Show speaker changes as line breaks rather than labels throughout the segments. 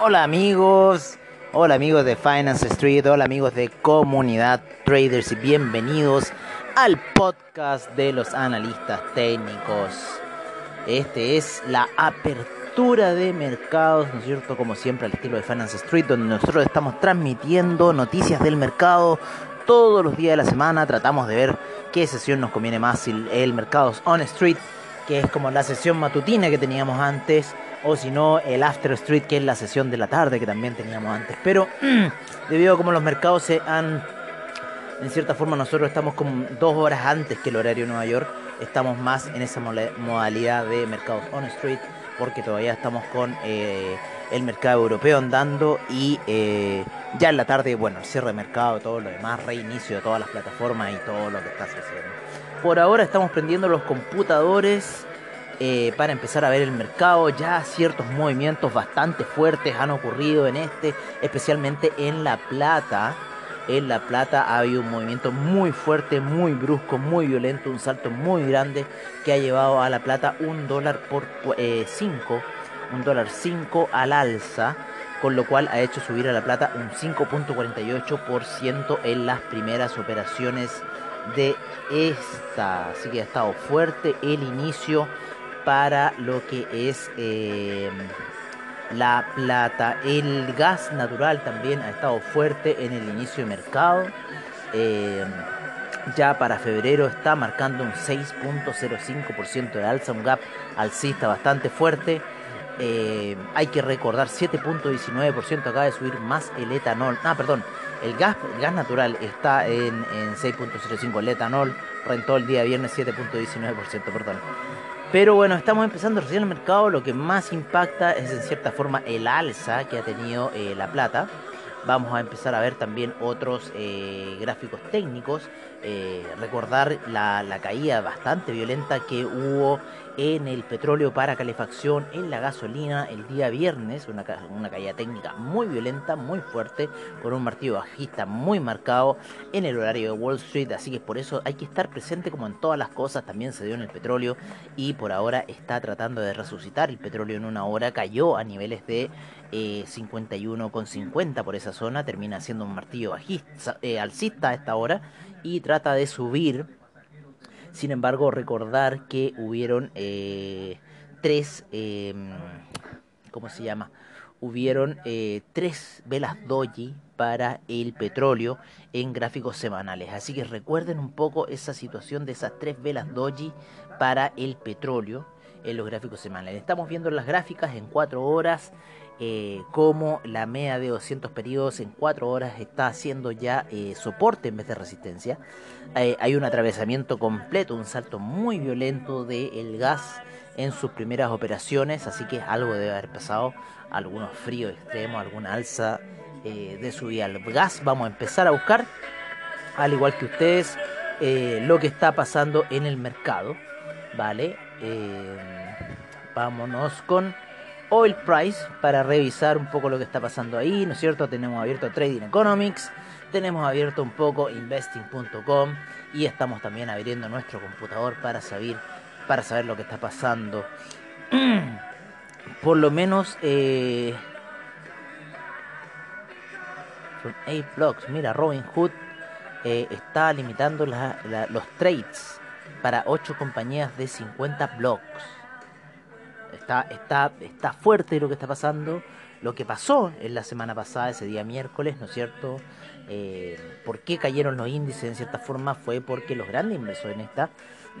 Hola amigos, hola amigos de Finance Street, hola amigos de Comunidad Traders y bienvenidos al podcast de los analistas técnicos. Este es la apertura de mercados, ¿no es cierto? Como siempre al estilo de Finance Street, donde nosotros estamos transmitiendo noticias del mercado todos los días de la semana. Tratamos de ver qué sesión nos conviene más, si el mercado on street, que es como la sesión matutina que teníamos antes o si no el After Street, que es la sesión de la tarde que también teníamos antes. Pero debido a cómo los mercados se han, en cierta forma nosotros estamos como dos horas antes que el horario de Nueva York, estamos más en esa modalidad de mercados on street, porque todavía estamos con eh, el mercado europeo andando y eh, ya en la tarde, bueno, el cierre de mercado, todo lo demás, reinicio de todas las plataformas y todo lo que está sucediendo. Por ahora estamos prendiendo los computadores eh, para empezar a ver el mercado. Ya ciertos movimientos bastante fuertes han ocurrido en este, especialmente en La Plata. En La Plata ha habido un movimiento muy fuerte, muy brusco, muy violento, un salto muy grande que ha llevado a La Plata un dólar por 5, eh, un dólar 5 al alza con lo cual ha hecho subir a La Plata un 5.48% en las primeras operaciones de esta. Así que ha estado fuerte el inicio para lo que es em, la plata. El gas natural también ha estado fuerte en el inicio de mercado. Em, ya para febrero está marcando un 6.05% de alza, un gap alcista bastante fuerte. Em, hay que recordar 7.19% acaba de subir más el etanol. Ah, perdón, el gas, gas natural está en, en 6.05, el etanol rentó el día viernes 7.19%, perdón. Pero bueno, estamos empezando recién el mercado. Lo que más impacta es en cierta forma el alza que ha tenido eh, la plata. Vamos a empezar a ver también otros eh, gráficos técnicos. Eh, recordar la, caída bastante violenta que hubo en el petróleo para calefacción, en la gasolina el día viernes, una, una caída técnica muy violenta, muy fuerte, con un martillo bajista muy marcado en el horario de Wall Street, así que por eso hay que estar presente como en todas las cosas, también se dio en el petróleo y por ahora está tratando de resucitar, el petróleo en una hora. Cayó a niveles de eh, 51,50 por esa zona, termina siendo un martillo bajista, eh, alcista a esta hora y trata de subir sin embargo, recordar que hubieron eh, tres, em, ¿cómo se llama? Hubieron eh, tres velas doji para el petróleo en gráficos semanales. Así que recuerden un poco esa situación de esas tres velas doji para el petróleo en los gráficos semanales. Estamos viendo las gráficas en cuatro horas eh, como la media de 200 periodos en 4 horas está haciendo ya eh, soporte en vez de resistencia. Eh, hay un atravesamiento completo, un salto muy violento del gas en sus primeras operaciones, así que algo debe haber pasado, algunos fríos extremos, alguna alza de subida al gas. Vamos a empezar a buscar, al igual que ustedes, lo que está pasando en el mercado, ¿vale? vámonos con Oil Price para revisar un poco lo que está pasando ahí, ¿no es cierto? Tenemos abierto Trading Economics, tenemos abierto un poco investing.com y estamos también abriendo nuestro computador para saber, para saber lo que está pasando. Por lo menos eh, son 8 blocks. Mira, Robin Hood eh, está limitando los trades para 8 compañías de 50 blocks está, está, está fuerte lo que está pasando. Lo que pasó en la semana pasada, ese día miércoles, ¿no es cierto? Eh, ¿Por qué cayeron los índices en cierta forma? Fue porque los grandes inversores en esta,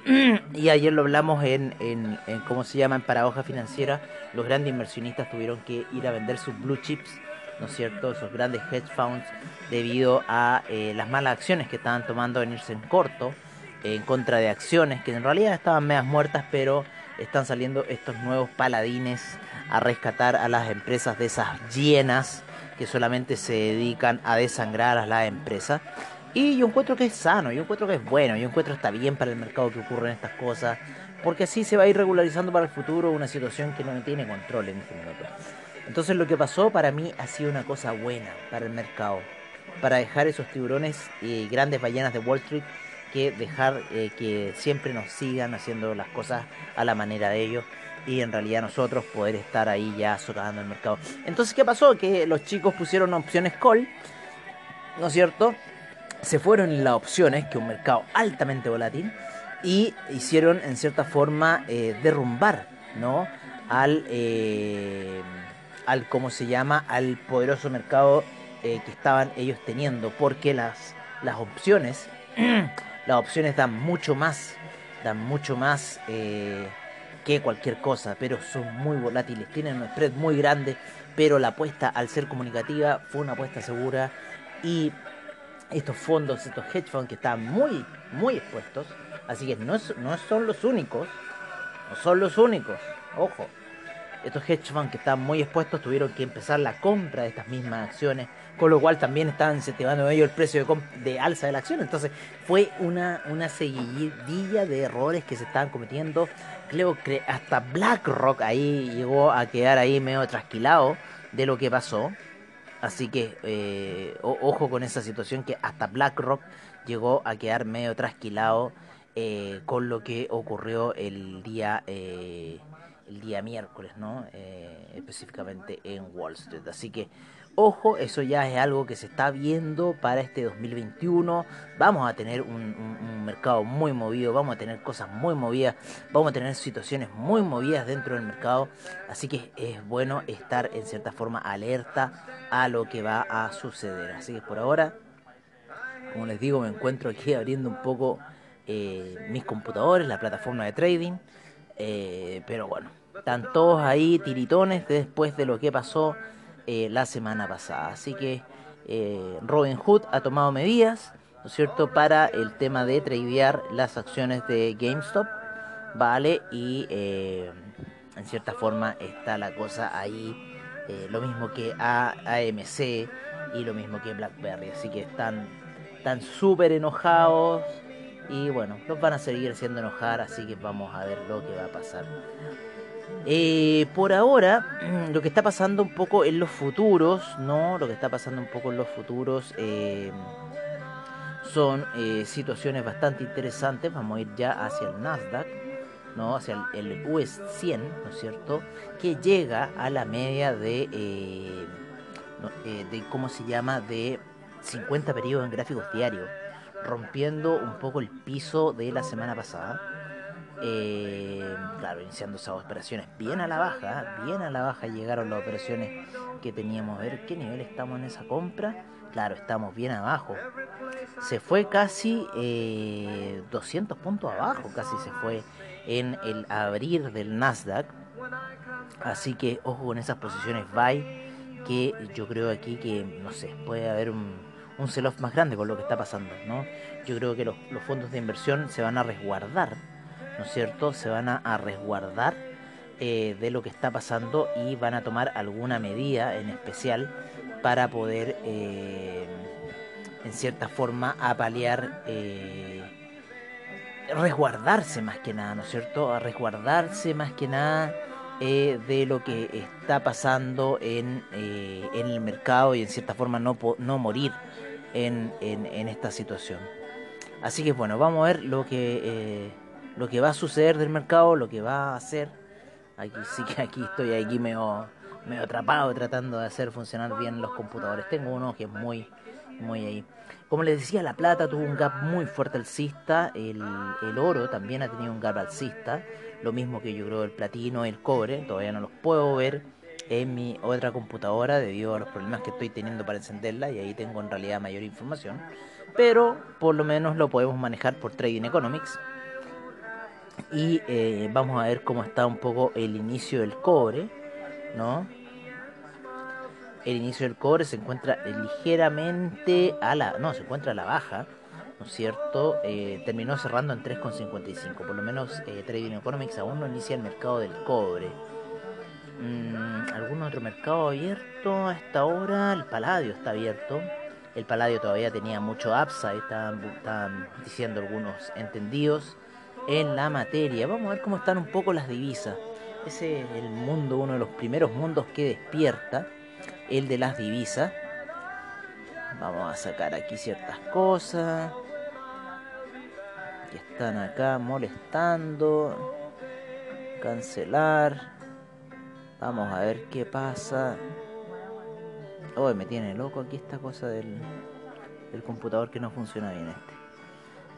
y ayer lo hablamos en, en, ¿cómo se llama? En paradoja financiera, los grandes inversionistas tuvieron que ir a vender sus blue chips ¿no es cierto? Esos grandes hedge funds debido a eh, las malas acciones que estaban tomando en irse en corto en contra de acciones que en realidad estaban medias muertas, pero están saliendo estos nuevos paladines a rescatar a las empresas de esas llenas que solamente se dedican a desangrar a las empresas. Y yo encuentro que es sano, yo encuentro que es bueno, yo encuentro que está bien para el mercado que ocurren estas cosas, porque así se va a ir regularizando para el futuro una situación que no tiene control en este momento. Entonces lo que pasó para mí ha sido una cosa buena para el mercado, para dejar esos tiburones y grandes ballenas de Wall Street que dejar eh, que siempre nos sigan haciendo las cosas a la manera de ellos y en realidad nosotros poder estar ahí ya socavando el mercado. Entonces, ¿qué pasó? Que los chicos pusieron opciones call, ¿no es cierto? Se fueron las opciones, que es un mercado altamente volátil, y hicieron en cierta forma eh, derrumbar, ¿no? Al, eh, al, ¿cómo se llama? Al poderoso mercado que estaban ellos teniendo, porque las, las opciones las opciones dan mucho más, dan mucho más eh, que cualquier cosa, pero son muy volátiles, tienen un spread muy grande, pero la apuesta al ser comunicativa fue una apuesta segura y estos fondos, estos hedge funds que están muy, muy expuestos, así que no, no son los únicos, no son los únicos, ojo, estos hedge funds que están muy expuestos tuvieron que empezar la compra de estas mismas acciones, con lo cual también estaban incentivando ellos el precio de, alza de la acción. Entonces fue una, una seguidilla de errores que se estaban cometiendo. Creo que hasta BlackRock ahí llegó a quedar ahí medio trasquilado de lo que pasó. Así que eh, ojo con esa situación que hasta BlackRock llegó a quedar medio trasquilado eh, con lo que ocurrió el día eh, el día miércoles, ¿no? Eh, específicamente en Wall Street. Así que, ojo, eso ya es algo que se está viendo para este 2021. Vamos a tener un, mercado muy movido, vamos a tener cosas muy movidas, vamos a tener situaciones muy movidas dentro del mercado. Así que es bueno estar en cierta forma alerta a lo que va a suceder. Así que por ahora, como les digo, me encuentro aquí abriendo un poco eh, mis computadores, la plataforma de trading. Eh, pero bueno, están todos ahí tiritones después de lo que pasó eh, la semana pasada. Así que eh, Robin Hood ha tomado medidas, ¿no es cierto?, para el tema de tradear las acciones de GameStop, ¿vale? Y en cierta forma está la cosa ahí, lo mismo que AMC y lo mismo que BlackBerry. Así que están súper enojados y bueno, los van a seguir haciendo enojar, así que vamos a ver lo que va a pasar. Eh, por ahora, lo que está pasando un poco en los futuros, ¿no? Lo que está pasando un poco en los futuros eh, son eh, situaciones bastante interesantes. Vamos a ir ya hacia el Nasdaq, ¿no? Hacia el, US 100, ¿no es cierto? Que llega a la media de, de ¿cómo se llama? De 50 periodos en gráficos diarios rompiendo un poco el piso de la semana pasada. Eh, claro, iniciando esas operaciones bien a la baja, bien a la baja llegaron las operaciones que teníamos. A ver qué nivel estamos en esa compra. Claro, estamos bien abajo. Se fue casi 200 eh, puntos abajo, casi se fue en el abrir del Nasdaq. Así que ojo con esas posiciones buy, que yo creo aquí que, no sé, puede haber un, un sell-off más grande con lo que está pasando, ¿no? Yo creo que los, fondos de inversión se van a resguardar, ¿no es cierto? Se van a, resguardar eh, de lo que está pasando y van a tomar alguna medida en especial para poder, eh, en cierta forma, apalear, eh, resguardarse más que nada, ¿no es cierto? A resguardarse más que nada de lo que está pasando en, en, el mercado y en cierta forma no, no morir en, en, esta situación. Así que bueno, vamos a ver lo que, lo que va a suceder del mercado, lo que va a hacer. Aquí sí que aquí estoy aquí medio, medio atrapado tratando de hacer funcionar bien los computadores. Tengo uno que es muy, muy ahí. Como les decía, la plata tuvo un gap muy fuerte alcista, el, el oro también ha tenido un gap alcista, lo mismo que yo creo el platino, el cobre, todavía no los puedo ver en mi otra computadora debido a los problemas que estoy teniendo para encenderla y ahí tengo en realidad mayor información. Pero por lo menos lo podemos manejar por Trading Economics. Y eh, vamos a ver cómo está un poco el inicio del cobre, ¿no? El inicio del cobre se encuentra ligeramente a la... No, se encuentra a la baja, ¿no es cierto? Eh, terminó cerrando en 3,55. Por lo menos eh, Trading Economics aún no inicia el mercado del cobre. Mm, ¿Algún otro mercado abierto a esta hora? El Paladio está abierto. El Paladio todavía tenía mucho upside, estaban, diciendo algunos entendidos en la materia. Vamos a ver cómo están un poco las divisas. Ese es el mundo, uno de los primeros mundos que despierta, el de las divisas. Vamos a sacar aquí ciertas cosas que están acá molestando. Cancelar. Vamos a ver qué pasa. Oh, me tiene loco aquí esta cosa del, del computador que no funciona bien este.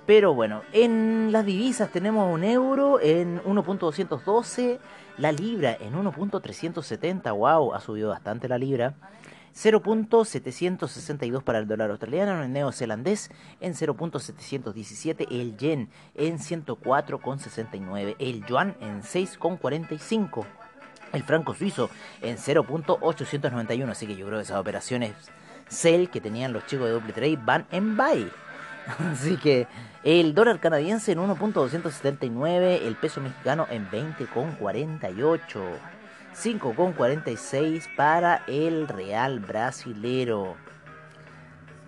Pero bueno, en las divisas tenemos un euro en 1.212, la libra en 1.370, wow, ha subido bastante la libra. 0.762 para el dólar australiano, el neozelandés en 0.717, el yen en 104.69, el yuan en 6.45 el franco suizo en 0.891. Así que yo creo que esas operaciones sell que tenían los chicos de Double Trade van en buy. Así que el dólar canadiense en 1.279, el peso mexicano en 20.48, 5.46 para el real brasilero.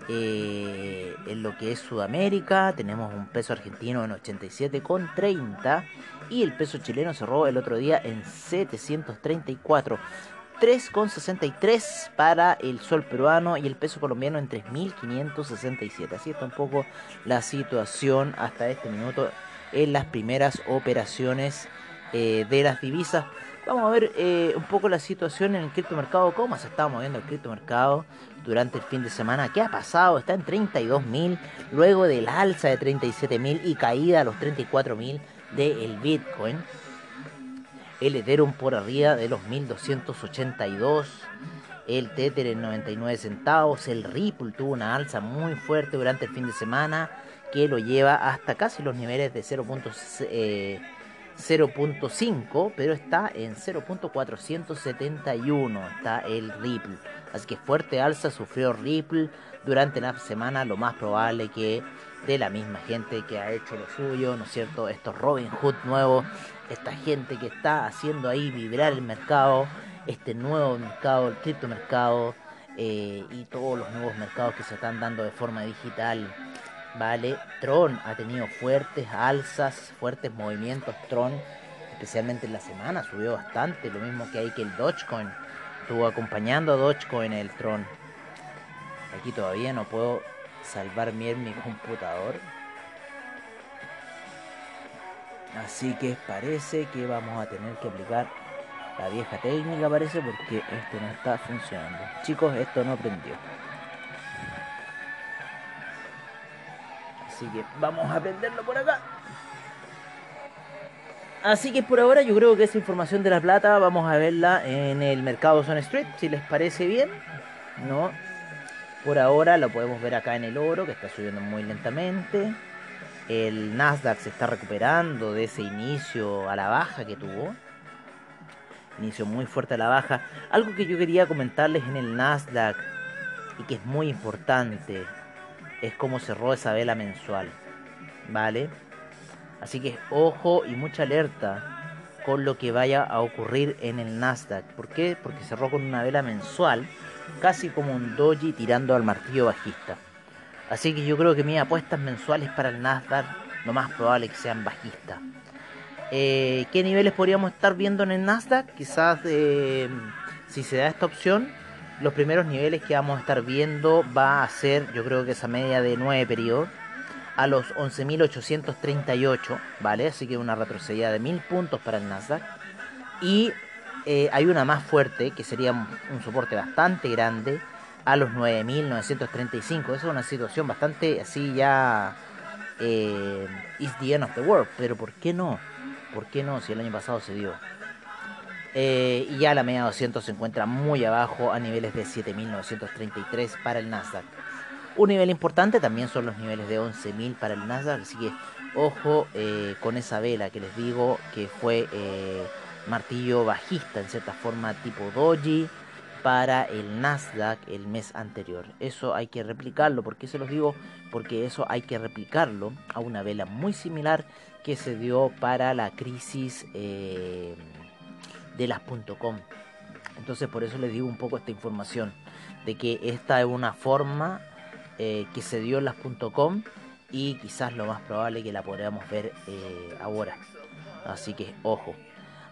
Eh, en lo que es Sudamérica tenemos un peso argentino en 87,30 y el peso chileno cerró el otro día en 734. 3,63 para el sol peruano y el peso colombiano en 3.567. Así está un poco la situación hasta este minuto en las primeras operaciones eh, de las divisas. Vamos a ver eh, un poco la situación en el criptomercado, cómo se está moviendo el criptomercado durante el fin de semana. ¿Qué ha pasado? Está en 32.000, luego del alza de 37.000 y caída a los 34.000 del Bitcoin. El Ethereum por arriba de los 1.282. El Tether en 99 centavos. El Ripple tuvo una alza muy fuerte durante el fin de semana que lo lleva hasta casi los niveles de 0.6 0.5, pero está en 0.471, está el Ripple. Así que fuerte alza sufrió Ripple durante la semana, lo más probable que de la misma gente que ha hecho lo suyo, ¿no es cierto? Estos Robin Hood nuevos, esta gente que está haciendo ahí vibrar el mercado, este nuevo mercado, el criptomercado eh, y todos los nuevos mercados que se están dando de forma digital ¿vale? Tron ha tenido fuertes alzas, fuertes movimientos. Tron, especialmente en la semana, subió bastante. Lo mismo que hay que el Dogecoin. Estuvo acompañando a Dogecoin el Tron. Aquí todavía no puedo salvar bien mi computador. Así que parece que vamos a tener que aplicar la vieja técnica, parece, porque esto no está funcionando. Chicos, esto no prendió. Así que vamos a aprenderlo por acá. Así que por ahora yo creo que esa información de la plata vamos a verla en el mercado Zone Street, si les parece bien. No. Por ahora lo podemos ver acá en el oro, que está subiendo muy lentamente. El Nasdaq se está recuperando de ese inicio a la baja que tuvo. Inicio muy fuerte a la baja. Algo que yo quería comentarles en el Nasdaq y que es muy importante es como cerró esa vela mensual. ¿Vale? Así que ojo y mucha alerta con lo que vaya a ocurrir en el Nasdaq. ¿Por qué? Porque cerró con una vela mensual, casi como un doji tirando al martillo bajista. Así que yo creo que mis apuestas mensuales para el Nasdaq lo más probable que sean bajistas. Eh, ¿Qué niveles podríamos estar viendo en el Nasdaq? Quizás eh, si se da esta opción, los primeros niveles que vamos a estar viendo va a ser, yo creo que esa media de 9 periodos, a los 11.838, ¿vale? Así que una retrocedida de 1000 puntos para el Nasdaq. Y eh, hay una más fuerte, que sería un soporte bastante grande, a los 9.935. Esa es una situación bastante así ya... Eh, is the end of the world. Pero ¿por qué no? ¿Por qué no? Si el año pasado se dio. Eh, y ya la media 200 se encuentra muy abajo a niveles de 7.933 para el Nasdaq. Un nivel importante también son los niveles de 11.000 para el Nasdaq, así que ojo eh, con esa vela que les digo que fue eh, martillo bajista en cierta forma tipo doji para el Nasdaq el mes anterior. Eso hay que replicarlo. ¿Por qué se los digo? Porque eso hay que replicarlo a una vela muy similar que se dio para la crisis eh, de las .com. Entonces por eso les digo un poco esta información de que esta es una forma eh, que se dio en las .com y quizás lo más probable que la podamos ver eh, ahora. Así que ojo.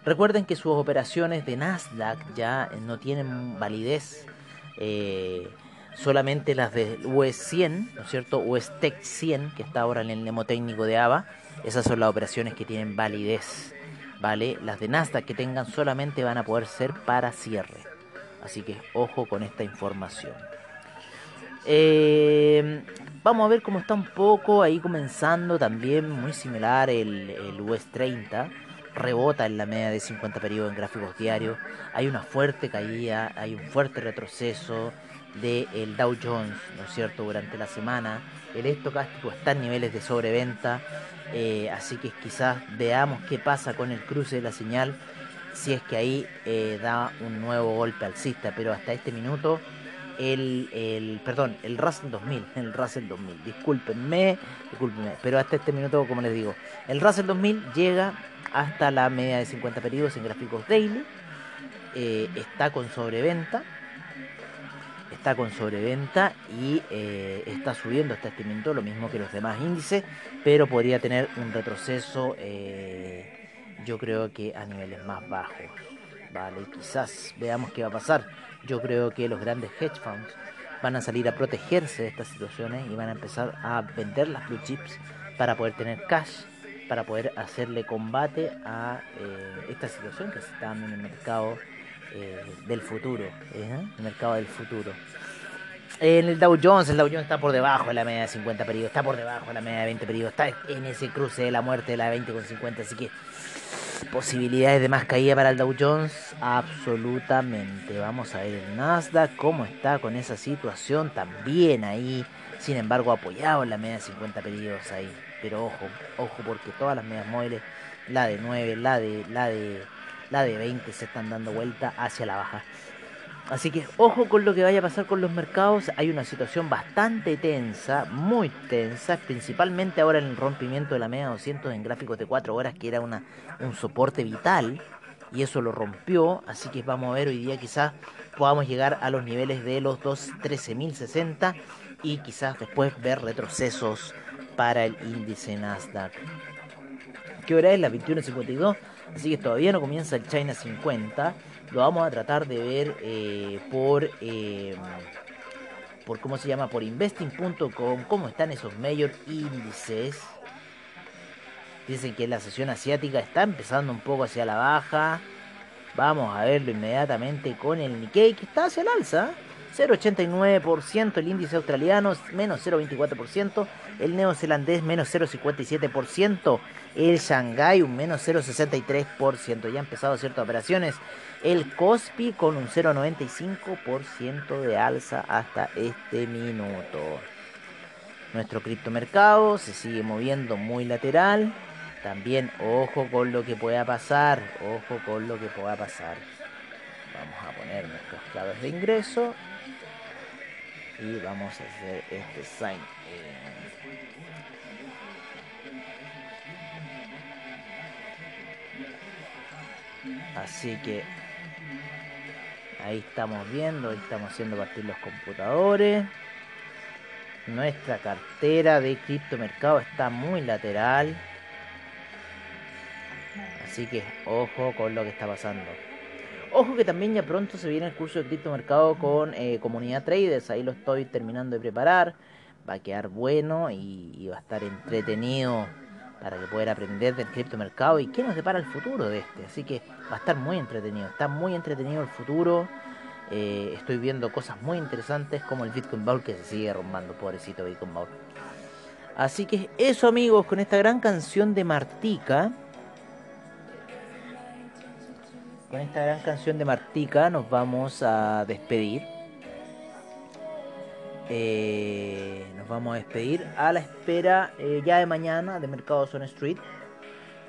Recuerden que sus operaciones de Nasdaq ya no tienen validez. Eh, solamente las de US 100, ¿no es cierto? US Tech 100, que está ahora en el mnemotécnico de AVA. Esas son las operaciones que tienen validez. ¿Vale? Las de Nasdaq que tengan solamente van a poder ser para cierre. Así que ojo con esta información. Eh, vamos a ver cómo está un poco ahí comenzando también muy similar el, el US 30 rebota en la media de 50 periodos en gráficos diarios. Hay una fuerte caída, hay un fuerte retroceso del Dow Jones, ¿no es cierto?, durante la semana. El estocástico está en niveles de sobreventa, eh, así que quizás veamos qué pasa con el cruce de la señal, si es que ahí eh, da un nuevo golpe alcista, pero hasta este minuto el, el, perdón, el Russell 2000, el Russell 2000, discúlpenme, discúlpenme, pero hasta este minuto, como les digo, el Russell 2000 llega hasta la media de 50 periodos en gráficos daily. Eh, está con sobreventa. Está con sobreventa y eh, está subiendo hasta este momento lo mismo que los demás índices, pero podría tener un retroceso, eh, yo creo que a niveles más bajos. Vale, quizás veamos qué va a pasar. Yo creo que los grandes hedge funds van a salir a protegerse de estas situaciones y van a empezar a vender las blue chips para poder tener cash para poder hacerle combate a eh, esta situación que se está dando en el mercado eh, del futuro, ¿eh? el mercado del futuro. En el Dow Jones, el Dow Jones está por debajo de la media de 50 periodos, está por debajo de la media de 20 periodos, está en ese cruce de la muerte de la 20 con 50, así que posibilidades de más caída para el Dow Jones, absolutamente. Vamos a ver el Nasdaq, cómo está con esa situación también ahí, sin embargo apoyado en la media de 50 periodos ahí pero ojo, ojo porque todas las medias móviles, la de 9, la de, la de, la de 20 se están dando vuelta hacia la baja. Así que ojo con lo que vaya a pasar con los mercados. Hay una situación bastante tensa, muy tensa, principalmente ahora en el rompimiento de la media 200 en gráficos de 4 horas, que era una, un soporte vital. Y eso lo rompió. Así que vamos a ver hoy día quizás podamos llegar a los niveles de los 13.060 y quizás después ver retrocesos para el índice Nasdaq. ¿Qué hora es? La 21.52. Así que todavía no comienza el China 50. Lo vamos a tratar de ver eh, por, eh, por, ¿cómo se llama? Por investing.com. ¿Cómo están esos mayor índices? Dicen que la sesión asiática está empezando un poco hacia la baja. Vamos a verlo inmediatamente con el Nikkei que está hacia el alza. 0,89%, el índice australiano menos 0,24%, el neozelandés menos 0,57%, el Shanghai un menos 0,63%, ya ha empezado ciertas operaciones, el Cospi con un 0,95% de alza hasta este minuto. Nuestro criptomercado se sigue moviendo muy lateral. También ojo con lo que pueda pasar, ojo con lo que pueda pasar. Vamos a poner nuestras claves de ingreso y vamos a hacer este sign. Así que ahí estamos viendo estamos haciendo partir los computadores. Nuestra cartera de criptomercado está muy lateral. Así que ojo con lo que está pasando Ojo que también ya pronto se viene el curso de criptomercado con eh, comunidad traders. Ahí lo estoy terminando de preparar. Va a quedar bueno y, va a estar entretenido para que pueda aprender del criptomercado y qué nos depara el futuro de este. Así que va a estar muy entretenido. Está muy entretenido el futuro. Eh, estoy viendo cosas muy interesantes como el Bitcoin Bowl que se sigue arrumbando, pobrecito Bitcoin Bowl. Así que eso amigos, con esta gran canción de Martica con esta gran canción de Martica nos vamos a despedir. Eh, nos vamos a despedir a la espera eh, ya de mañana de Mercados on Street.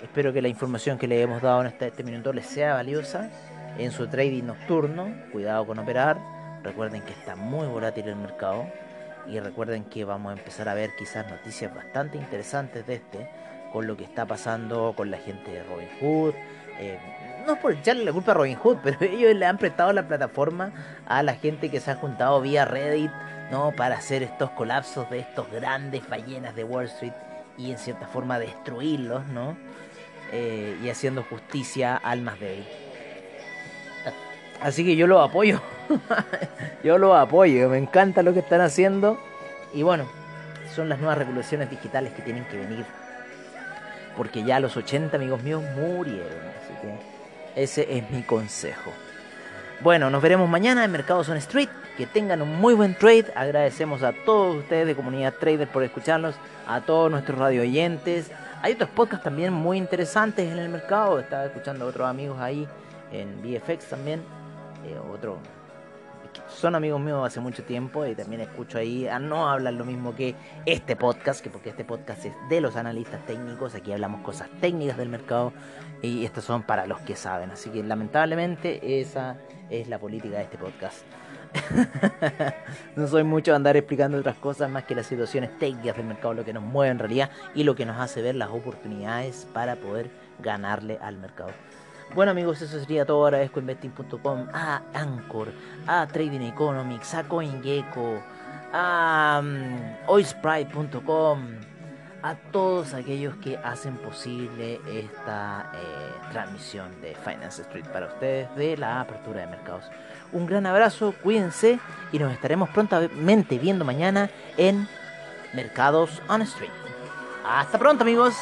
Espero que la información que le hemos dado en este, este minuto les sea valiosa. en su trading nocturno. Cuidado con operar. Recuerden que está muy volátil el mercado. Y recuerden que vamos a empezar a ver quizás noticias bastante interesantes de este. Con lo que está pasando con la gente de Robin Hood. Eh, no es por echarle la culpa a Robin Hood, pero ellos le han prestado la plataforma a la gente que se ha juntado vía Reddit, ¿no? Para hacer estos colapsos de estos grandes ballenas de Wall Street y en cierta forma destruirlos, ¿no? Eh, y haciendo justicia al más débil. Así que yo lo apoyo. yo lo apoyo. Me encanta lo que están haciendo. Y bueno, son las nuevas regulaciones digitales que tienen que venir. Porque ya los 80 amigos míos murieron. Así que ese es mi consejo. Bueno, nos veremos mañana en Mercados on Street. Que tengan un muy buen trade. Agradecemos a todos ustedes de Comunidad Trader por escucharnos. A todos nuestros radio oyentes. Hay otros podcasts también muy interesantes en el mercado. Estaba escuchando a otros amigos ahí en VFX también. Eh, otro son amigos míos hace mucho tiempo y también escucho ahí a no hablar lo mismo que este podcast, que porque este podcast es de los analistas técnicos, aquí hablamos cosas técnicas del mercado y estos son para los que saben, así que lamentablemente esa es la política de este podcast. no soy mucho de andar explicando otras cosas más que las situaciones técnicas del mercado, lo que nos mueve en realidad y lo que nos hace ver las oportunidades para poder ganarle al mercado. Bueno amigos, eso sería todo. Agradezco Investing.com, a Anchor, a Trading Economics, a CoinGecko, a um, Oilsprite.com, a todos aquellos que hacen posible esta eh, transmisión de Finance Street para ustedes de la apertura de mercados. Un gran abrazo, cuídense y nos estaremos prontamente viendo mañana en Mercados on Street. Hasta pronto amigos.